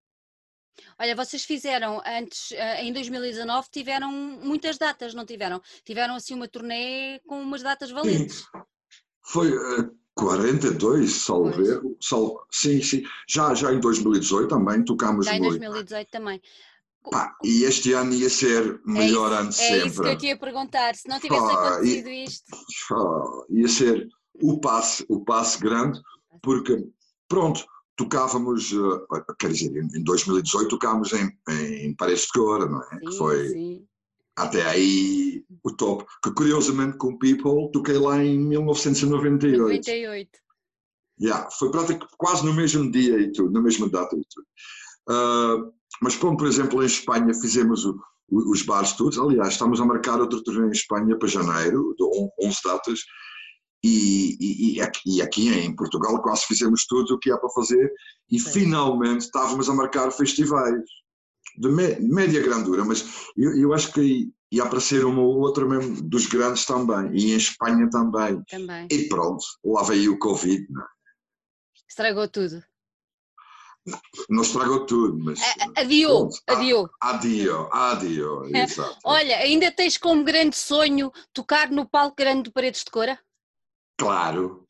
Olha, vocês fizeram antes, eh, em 2019, tiveram muitas datas, não tiveram? Tiveram assim uma turnê com umas datas valentes. Sim. Foi uh, 42, salvo erro. Sal, sim, sim. Já, já em 2018 também tocámos já muito. Já em 2018 também. Pá, e este ano ia ser melhor é ano de sempre. É isso que eu te ia perguntar, se não tivesse acontecido isto. Ia ser o passe, o passe grande, porque, pronto, tocávamos, eh, quer dizer, em 2018 tocámos em, em Paredes de Cora, não é? Sim, que foi sim. até aí o top. Que curiosamente com People toquei lá em 1998. 98. Yeah, foi praticamente quase no mesmo dia e tudo, na mesma data e tudo. Uh, mas como, por exemplo, em Espanha fizemos o, o, os bares todos, aliás, estamos a marcar outro torneio em Espanha para janeiro, de 11 datas, e, e, e, aqui, e, aqui, em Portugal quase fizemos tudo o que há para fazer e Sim. finalmente estávamos a marcar festivais de média grandura, mas eu, eu acho que ia aparecer uma ou outra mesmo dos grandes também, e em Espanha também. também. E pronto, lá veio o Covid. Não? É? Estragou tudo. Não estragou tudo, mas. Adiou, adiou. Adiou, adiou, exato. Olha, ainda tens como grande sonho tocar no palco grande do Paredes de Cora? Claro.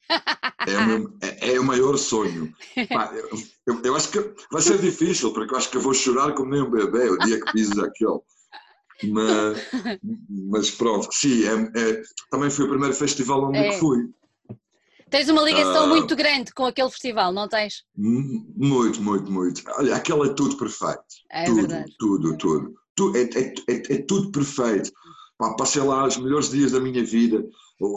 É o, meu, é, é o maior sonho. eu, eu, acho que vai ser difícil, porque eu acho que eu vou chorar como nem um bebê o dia que piso aquele. Mas, mas pronto, sim, é, é, também foi o primeiro festival onde é. fui. Tens uma ligação uh, muito grande com aquele festival, não tens? Muito, muito, muito. Olha, aquele é tudo perfeito. É tudo, verdade. tudo, tudo. tudo é, é, é, é, tudo perfeito. Pá, passei lá os melhores dias da minha vida,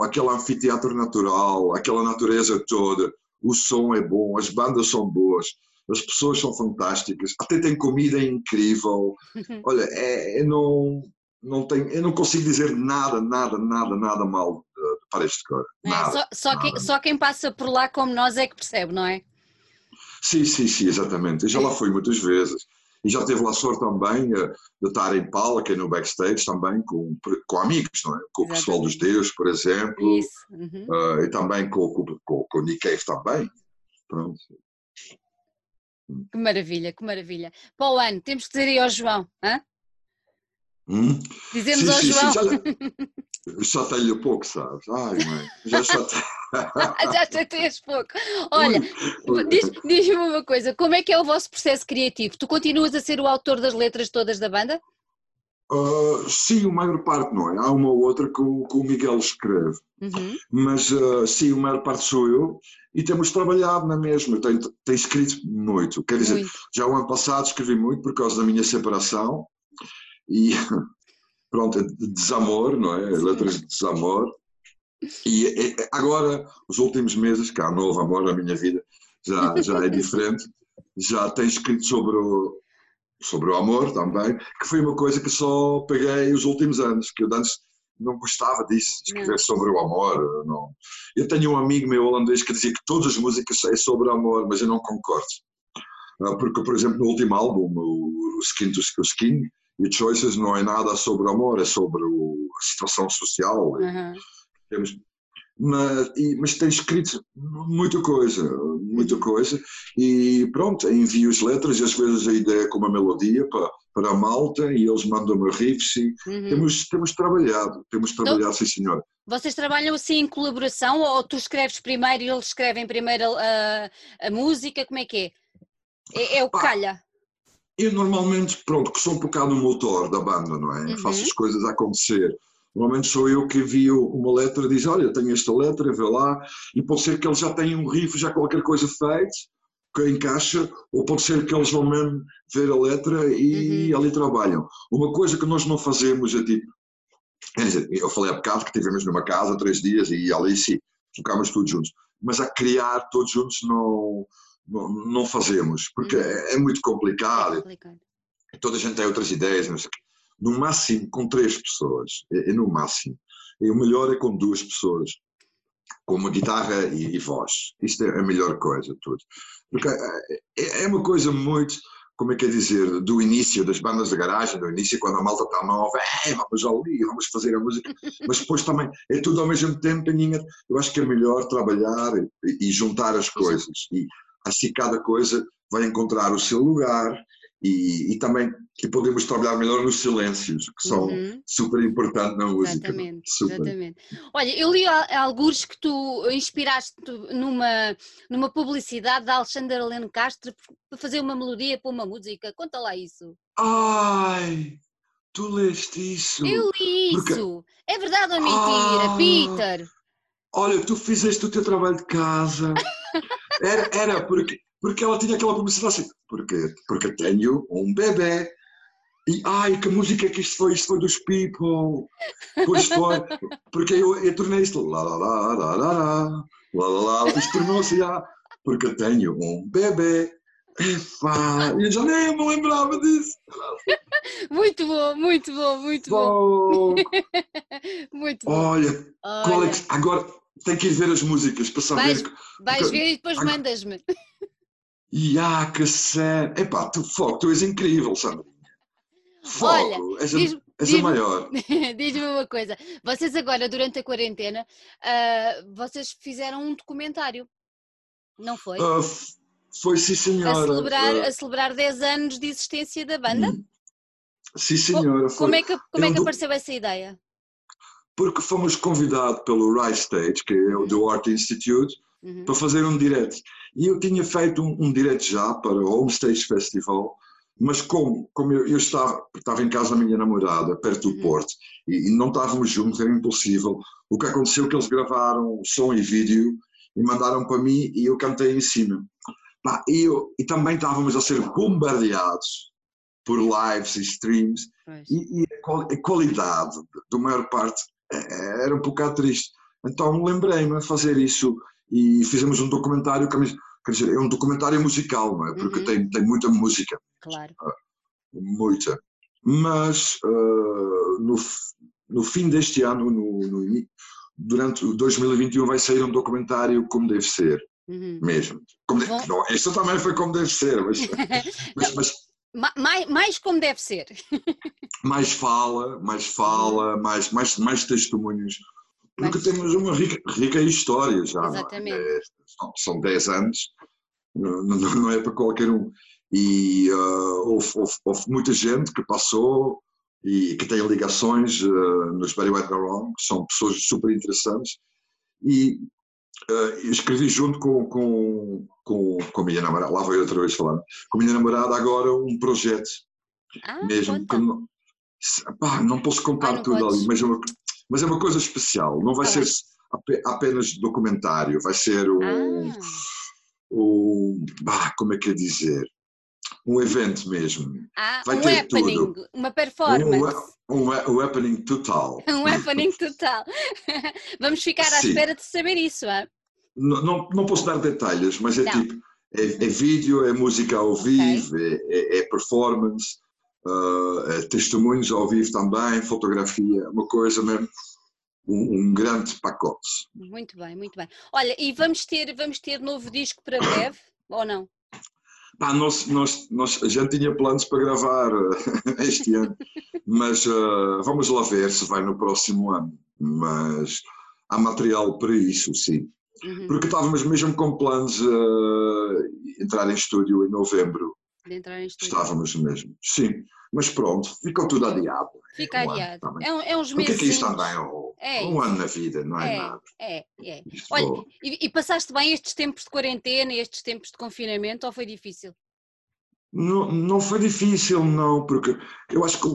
aquele anfiteatro natural, aquela natureza toda, o som é bom, as bandas são boas, as pessoas são fantásticas, até tem comida incrível. Olha, é, é não, não tenho, eu não consigo dizer nada, nada, nada, nada mal para este cor. É, só, só, Quem, só quem passa por lá como nós é que percebe, não é? Sim, sim, sim, exatamente. Eu já lá fui muitas vezes. E já teve lá sorte também uh, de estar em palco e no backstage também com, com amigos, não é? Com o pessoal dos Deus, por exemplo. Isso. Uhum. Uh, e também com, com, com, com o Nick Cave também. Pronto. Que maravilha, que maravilha. Para o ano, temos que dizer aí ao João, hã? Hum? Dizemos sim, ao sim, João. Sim, já, Chateia pouco, sabes? Ai, mãe, já chateia. já chateias pouco. Olha, diz-me diz uma coisa, como é que é o vosso processo criativo? Tu continuas a ser o autor das letras todas da banda? Uh, sim, a maior parte não é. Há uma ou outra que o, que o Miguel escreve. Uhum. Mas uh, sim, a maior parte sou eu e temos trabalhado na mesma. Tenho, tenho escrito muito. Quer dizer, muito. já o ano passado escrevi muito por causa da minha separação e pronto, de desamor, não é? Letras de desamor. E agora, os últimos meses, que há novo amor na minha vida, já, já é diferente. Já tenho escrito sobre o, sobre o amor também, que foi uma coisa que só peguei os últimos anos, que eu antes não gostava disso, de escrever sobre o amor. Não. Eu tenho um amigo meu holandês que dizia que todas as músicas é sobre amor, mas eu não concordo. Ah, porque, por exemplo, no último álbum, o Skin to Skin, e Choices não é nada sobre amor, é sobre o, a situação social. Uhum. Temos, mas, e, mas tem escrito muita coisa, muita coisa, e pronto, envio as letras e às vezes a ideia com uma melodia para, para a malta e eles mandam-me riffs e uhum. temos, temos trabalhado, temos então, trabalhado, então, sim senhor. Vocês trabalham assim em colaboração ou tu escreves primeiro e eles escrevem primeiro a, a música, como é que é? É, é o que calha? Eu normalmente, pronto, que sou um bocado o motor da banda, não é? Uhum. Faço as coisas acontecer. Normalmente sou eu que envio uma letra, diz, olha, tenho esta letra, vê lá, e pode ser que eles já tenham um riff, já qualquer coisa feita, que encaixa, ou pode ser que eles vão mesmo ver a letra e uhum. ali trabalham. Uma coisa que nós não fazemos é tipo, quer dizer, eu falei há bocado que estivemos numa casa três dias e ali sim, ficámos todos juntos, mas a criar todos juntos não não, fazemos, porque uhum. é, muito complicado. É complicado. Toda a gente tem outras ideias, mas no máximo com três pessoas, é, é no máximo. E o melhor é com duas pessoas, com uma guitarra e, e voz. Isto é a melhor coisa, tudo. Porque é, é, é uma coisa muito, como é que é dizer, do início das bandas de garagem, do início quando a malta está nova, é, vamos ali, vamos fazer a música, mas depois também é tudo ao mesmo tempo, eu acho que é melhor trabalhar e, e juntar as coisas. E assim cada coisa vai encontrar o seu lugar e, e também que podemos trabalhar melhor nos silêncios, que são uhum. super importantes na música. Exatamente, exatamente. Olha, eu li alguns que tu inspiraste numa, numa publicidade da Alexandra Helena Castro para fazer uma melodia para uma música. Conta lá isso. Ai, tu leste isso? Eu li Porque... isso. É verdade ou mentira, ah, Peter? Olha, tu fizeste o teu trabalho de casa. Era, era porque, porque ela tinha aquela publicidade assim, porque, porque tenho um bebê. E ai, que música que isto foi? Isto foi dos People. Pois foi. Porque eu, eu tornei isto. Lá, lá, lá, lá, lá, lá, lá, lá. Isto tornou-se já. Porque tenho um bebê. Epá, eu já nem me lembrava disso. Muito bom, muito bom, muito bom. bom. muito bom. Olha, é Olha. É que, agora tem que ir ver as músicas para saber. Vais, vais ver e depois mandas-me. E ah, que sério. Epá, tu, fogo, tu és incrível, Sandra. Fogo, Olha, és, diz, és diz, a maior. Diz-me uma coisa, vocês agora, durante a quarentena, uh, vocês fizeram um documentário, não foi? Uh, foi, sim senhora. A celebrar, uh, a celebrar 10 anos de existência da banda? Hum. Sim senhora. Como, como é que, como é que apareceu essa ideia? Porque fomos convidados pelo Rise Stage, que é o do Art Institute, uhum. para fazer um direct. E eu tinha feito um, um direct já para o Home Stage Festival, mas como, como eu, eu estava, estava em casa da minha namorada, perto do uhum. Porto, e, e, não estávamos juntos, era impossível. O que aconteceu é que eles gravaram som e vídeo e mandaram para mim e eu cantei em cima. Pá, e, eu, e também estávamos a ser bombardeados por lives e streams e, e, a qualidade, da maior parte, era um bocado triste. Então lembrei-me de fazer isso e fizemos um documentário, quer dizer, é um documentário musical, não é? Porque uhum. tem, tem muita música. Claro. Muita. Mas uh, no, no fim deste ano, no, no, durante 2021, vai sair um documentário como deve ser. Uhum. Mesmo. Como deve, não, também foi como deve ser, mas, mas, mas mais, mais como deve ser. mais fala, mais fala, mais, mais, mais testemunhos. Porque mais... temos uma rica, rica história já. Exatamente. É? são 10 anos, não, não, é para qualquer um. E uh, houve, houve, houve, muita gente que passou e que têm ligações uh, nos Barry White Wrong, são pessoas super interessantes. E uh, escrevi junto com, com, com, com a minha namorada, lá vou eu outra vez falando, com a minha namorada agora um projeto. Ah, mesmo que não, pá, não posso contar Ah, tudo podes. ali, mas é, uma, mas é uma coisa especial. Não vai Tá ser apenas documentário, vai ser um, Ah, um bah, como é que é dizer? Um evento mesmo. ah, vai um ter happening, tudo. uma Um, performance. um, um happening total. Um happening total. Vamos ficar à Sim. espera de saber isso, ah? Não, não, não posso dar detalhes, mas é Não. tipo, é, é vídeo, é música ao vivo, é, é- é performance, ah, é testemunhos ao vivo também, fotografia, uma coisa mesmo, um, um grande pacote. Muito bem, muito bem. Olha, e vamos ter, vamos ter novo disco para breve, ou não? Pá, nós, nós, nós, a gente tinha planos para gravar eh, este ano, mas ah, vamos lá ver se vai no próximo ano. Mas há material para isso, sim. Uhum, Porque estávamos mesmo com planos de entrar em estúdio em novembro. de entrar em estúdio. Estávamos mesmo, sim. Mas pronto, ficou tudo adiado. Fica Um adiado. também. É, um- é uns é meses. que isto também? Oh, É um ano na vida, não é, É, nada. é, é. Isto Olha, vou- e, e passaste bem estes tempos de quarentena, estes tempos de confinamento, ou foi difícil? Não, não foi difícil, não, porque eu acho que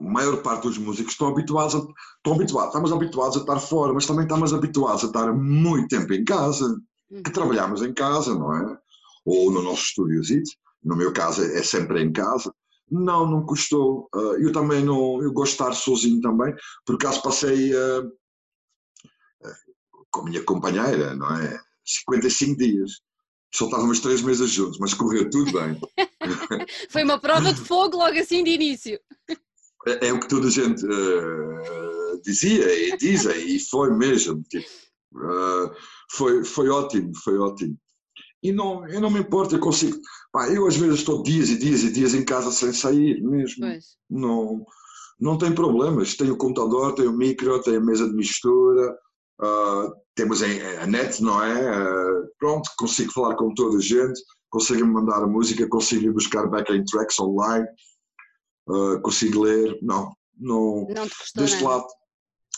a maior parte dos músicos estão habituados, a, estão habituados, estamos habituados a estar fora, mas também estamos habituados a estar muito tempo em casa, Uhum. que trabalhamos em casa, não é? Ou no nosso estúdiozito, no meu caso é sempre em casa. Não, não custou. Ah, eu também não, eu gosto de estar sozinho também, por acaso passei ah, com a minha companheira, não é? 55 dias. Só estávamos três meses juntos, mas correu tudo bem. Foi uma prova de fogo logo assim de início. É, é o que toda a gente eh, dizia e dizem, e foi mesmo. Tipo, eh, foi, foi ótimo, foi ótimo. E não, eu não me importo, eu consigo. Pá, eu às vezes estou dias e dias e dias em casa sem sair mesmo. Pois. Não, não tem problemas. Tenho o computador, tenho o micro, tenho a mesa de mistura, ah, temos a, net, não é? Ah, pronto, consigo falar com toda a gente, consigo mandar a música, consigo buscar backing tracks online, ah, consigo ler. Não, não. Não custou Deste lado,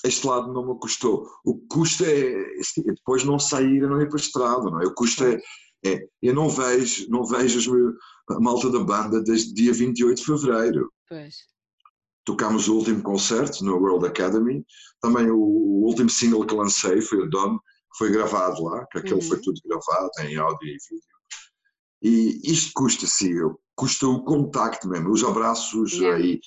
este lado não me custou. O que custa é, é depois não sair, não ir para a estrada, não é? O custo é, é eu não vejo, não vejo a malta da banda desde dia 28 de fevereiro. Pois. Tocámos o último concerto no World Academy, também o, o último single que lancei foi o Done, que foi gravado lá, que aquele Uhum. foi tudo gravado em áudio e vídeo. E isto custa, sim, custa o contacto mesmo, os abraços Yeah. e,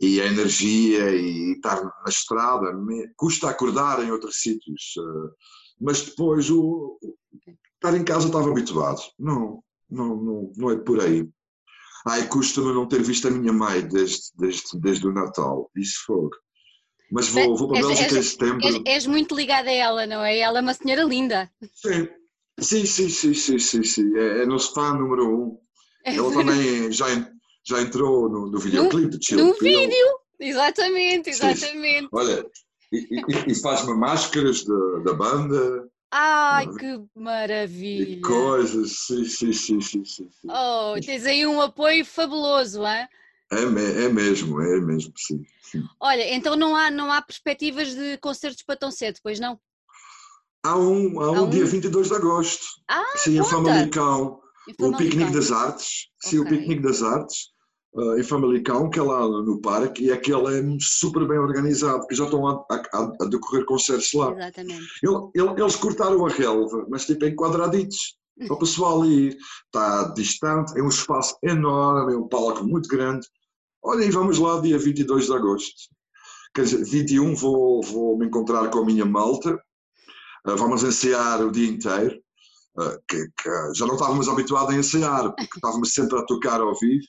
e a energia e estar na estrada, custa acordar em outros sítios, eh, mas depois o- estar em casa estava habituado, não, não, não, não é por aí. Ai, custa-me não ter visto a minha mãe desde, desde, desde o Natal, isso foi. Mas vou, vou para a Bélgica és- setembro. És, és muito ligada a ela, não é? Ela é uma senhora linda. Sim, sim, sim, sim, sim, sim, sim. É, é nosso fã número um. Ela também já, já entrou no, no videoclipe de Chill No vídeo! Exatamente, Sim. exatamente. Olha, e, e- e faz-me máscaras da, da banda Ai, Não, que e maravilha! coisas. Sim, sim, sim, sim, sim. sim. Oh, tens aí um apoio fabuloso, hein? É, me- é mesmo, é mesmo, sim. sim. Olha, então não há, não há perspectivas de concertos para tão cedo, pois não? Há um, há Há um, um? dia 22 de agosto. Ah, sim, em. Famalicão. O. Piquenique das Artes. Sim, o Ok. Piquenique das Artes. Ah, em Famalicão, que é lá no parque, e aquele é super bem organizado, que já estão a, a- a decorrer concertos lá. Exatamente. Ele- ele- eles cortaram a relva, mas tipo em quadraditos, o pessoal ir. Está distante, é um espaço enorme, é um palco muito grande. Olha, e vamos lá, dia 22 de agosto. Quer dizer, 21 vou, vou me encontrar com a minha malta, ah, vamos ensaiar o dia inteiro, ah, que, que já não estávamos habituados a ensaiar, porque estávamos sempre a tocar ao vivo,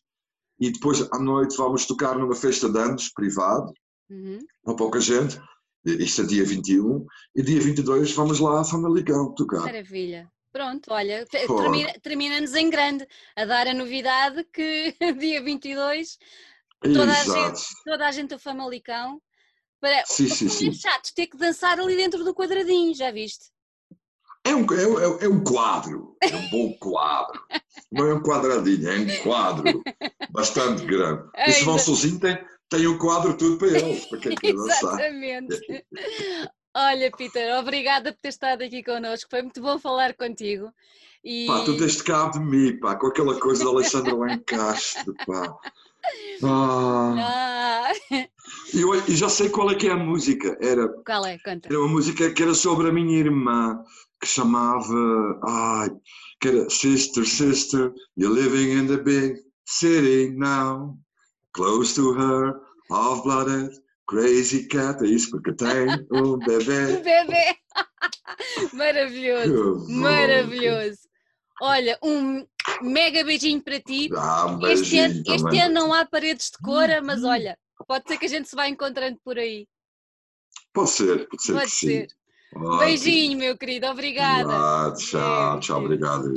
e depois à noite vamos tocar numa festa de anos privado, Uhum. com pouca gente, isto é dia 21, e dia 22 vamos lá a Famalicão tocar. Maravilha. Pronto, olha, termina- termina-nos em grande a dar a novidade que dia 22 toda a gente, toda a gente do Famalicão para Sim, sim, que é sim. chato ter que dançar ali dentro do quadradinho, já viste? É um, é, um- é um quadro, é um bom quadro. Não é um quadradinho, é um quadro bastante grande. E se vão sozinho, tem, tem o quadro tudo para eles, para quem quer dançar. Exatamente. Olha, Peter, obrigada por ter estado aqui connosco. Foi muito bom falar contigo. E... Pá, tu deste cabo de mim, pá, com aquela coisa da Alexandra Lencastre, pá. Ah. Ah. E eu, e já sei qual é que é a música. Era, Qual é? Conta. era uma música que era sobre a minha irmã, que chamava, ai, que era Sister, Sister, you're living in the big city now, close to her, half-blooded, crazy cat, é isso, porque tem um bebê. Bebê! Maravilhoso, maravilhoso. Olha, um mega beijinho para ti. Ah, um Este ano, este ano não há paredes de cora, mas olha, pode ser que a gente se vá encontrando por aí. Pode ser, pode ser Pode que sim. Beijinho, meu querido, obrigada. Ah, tchau, tchau, obrigado.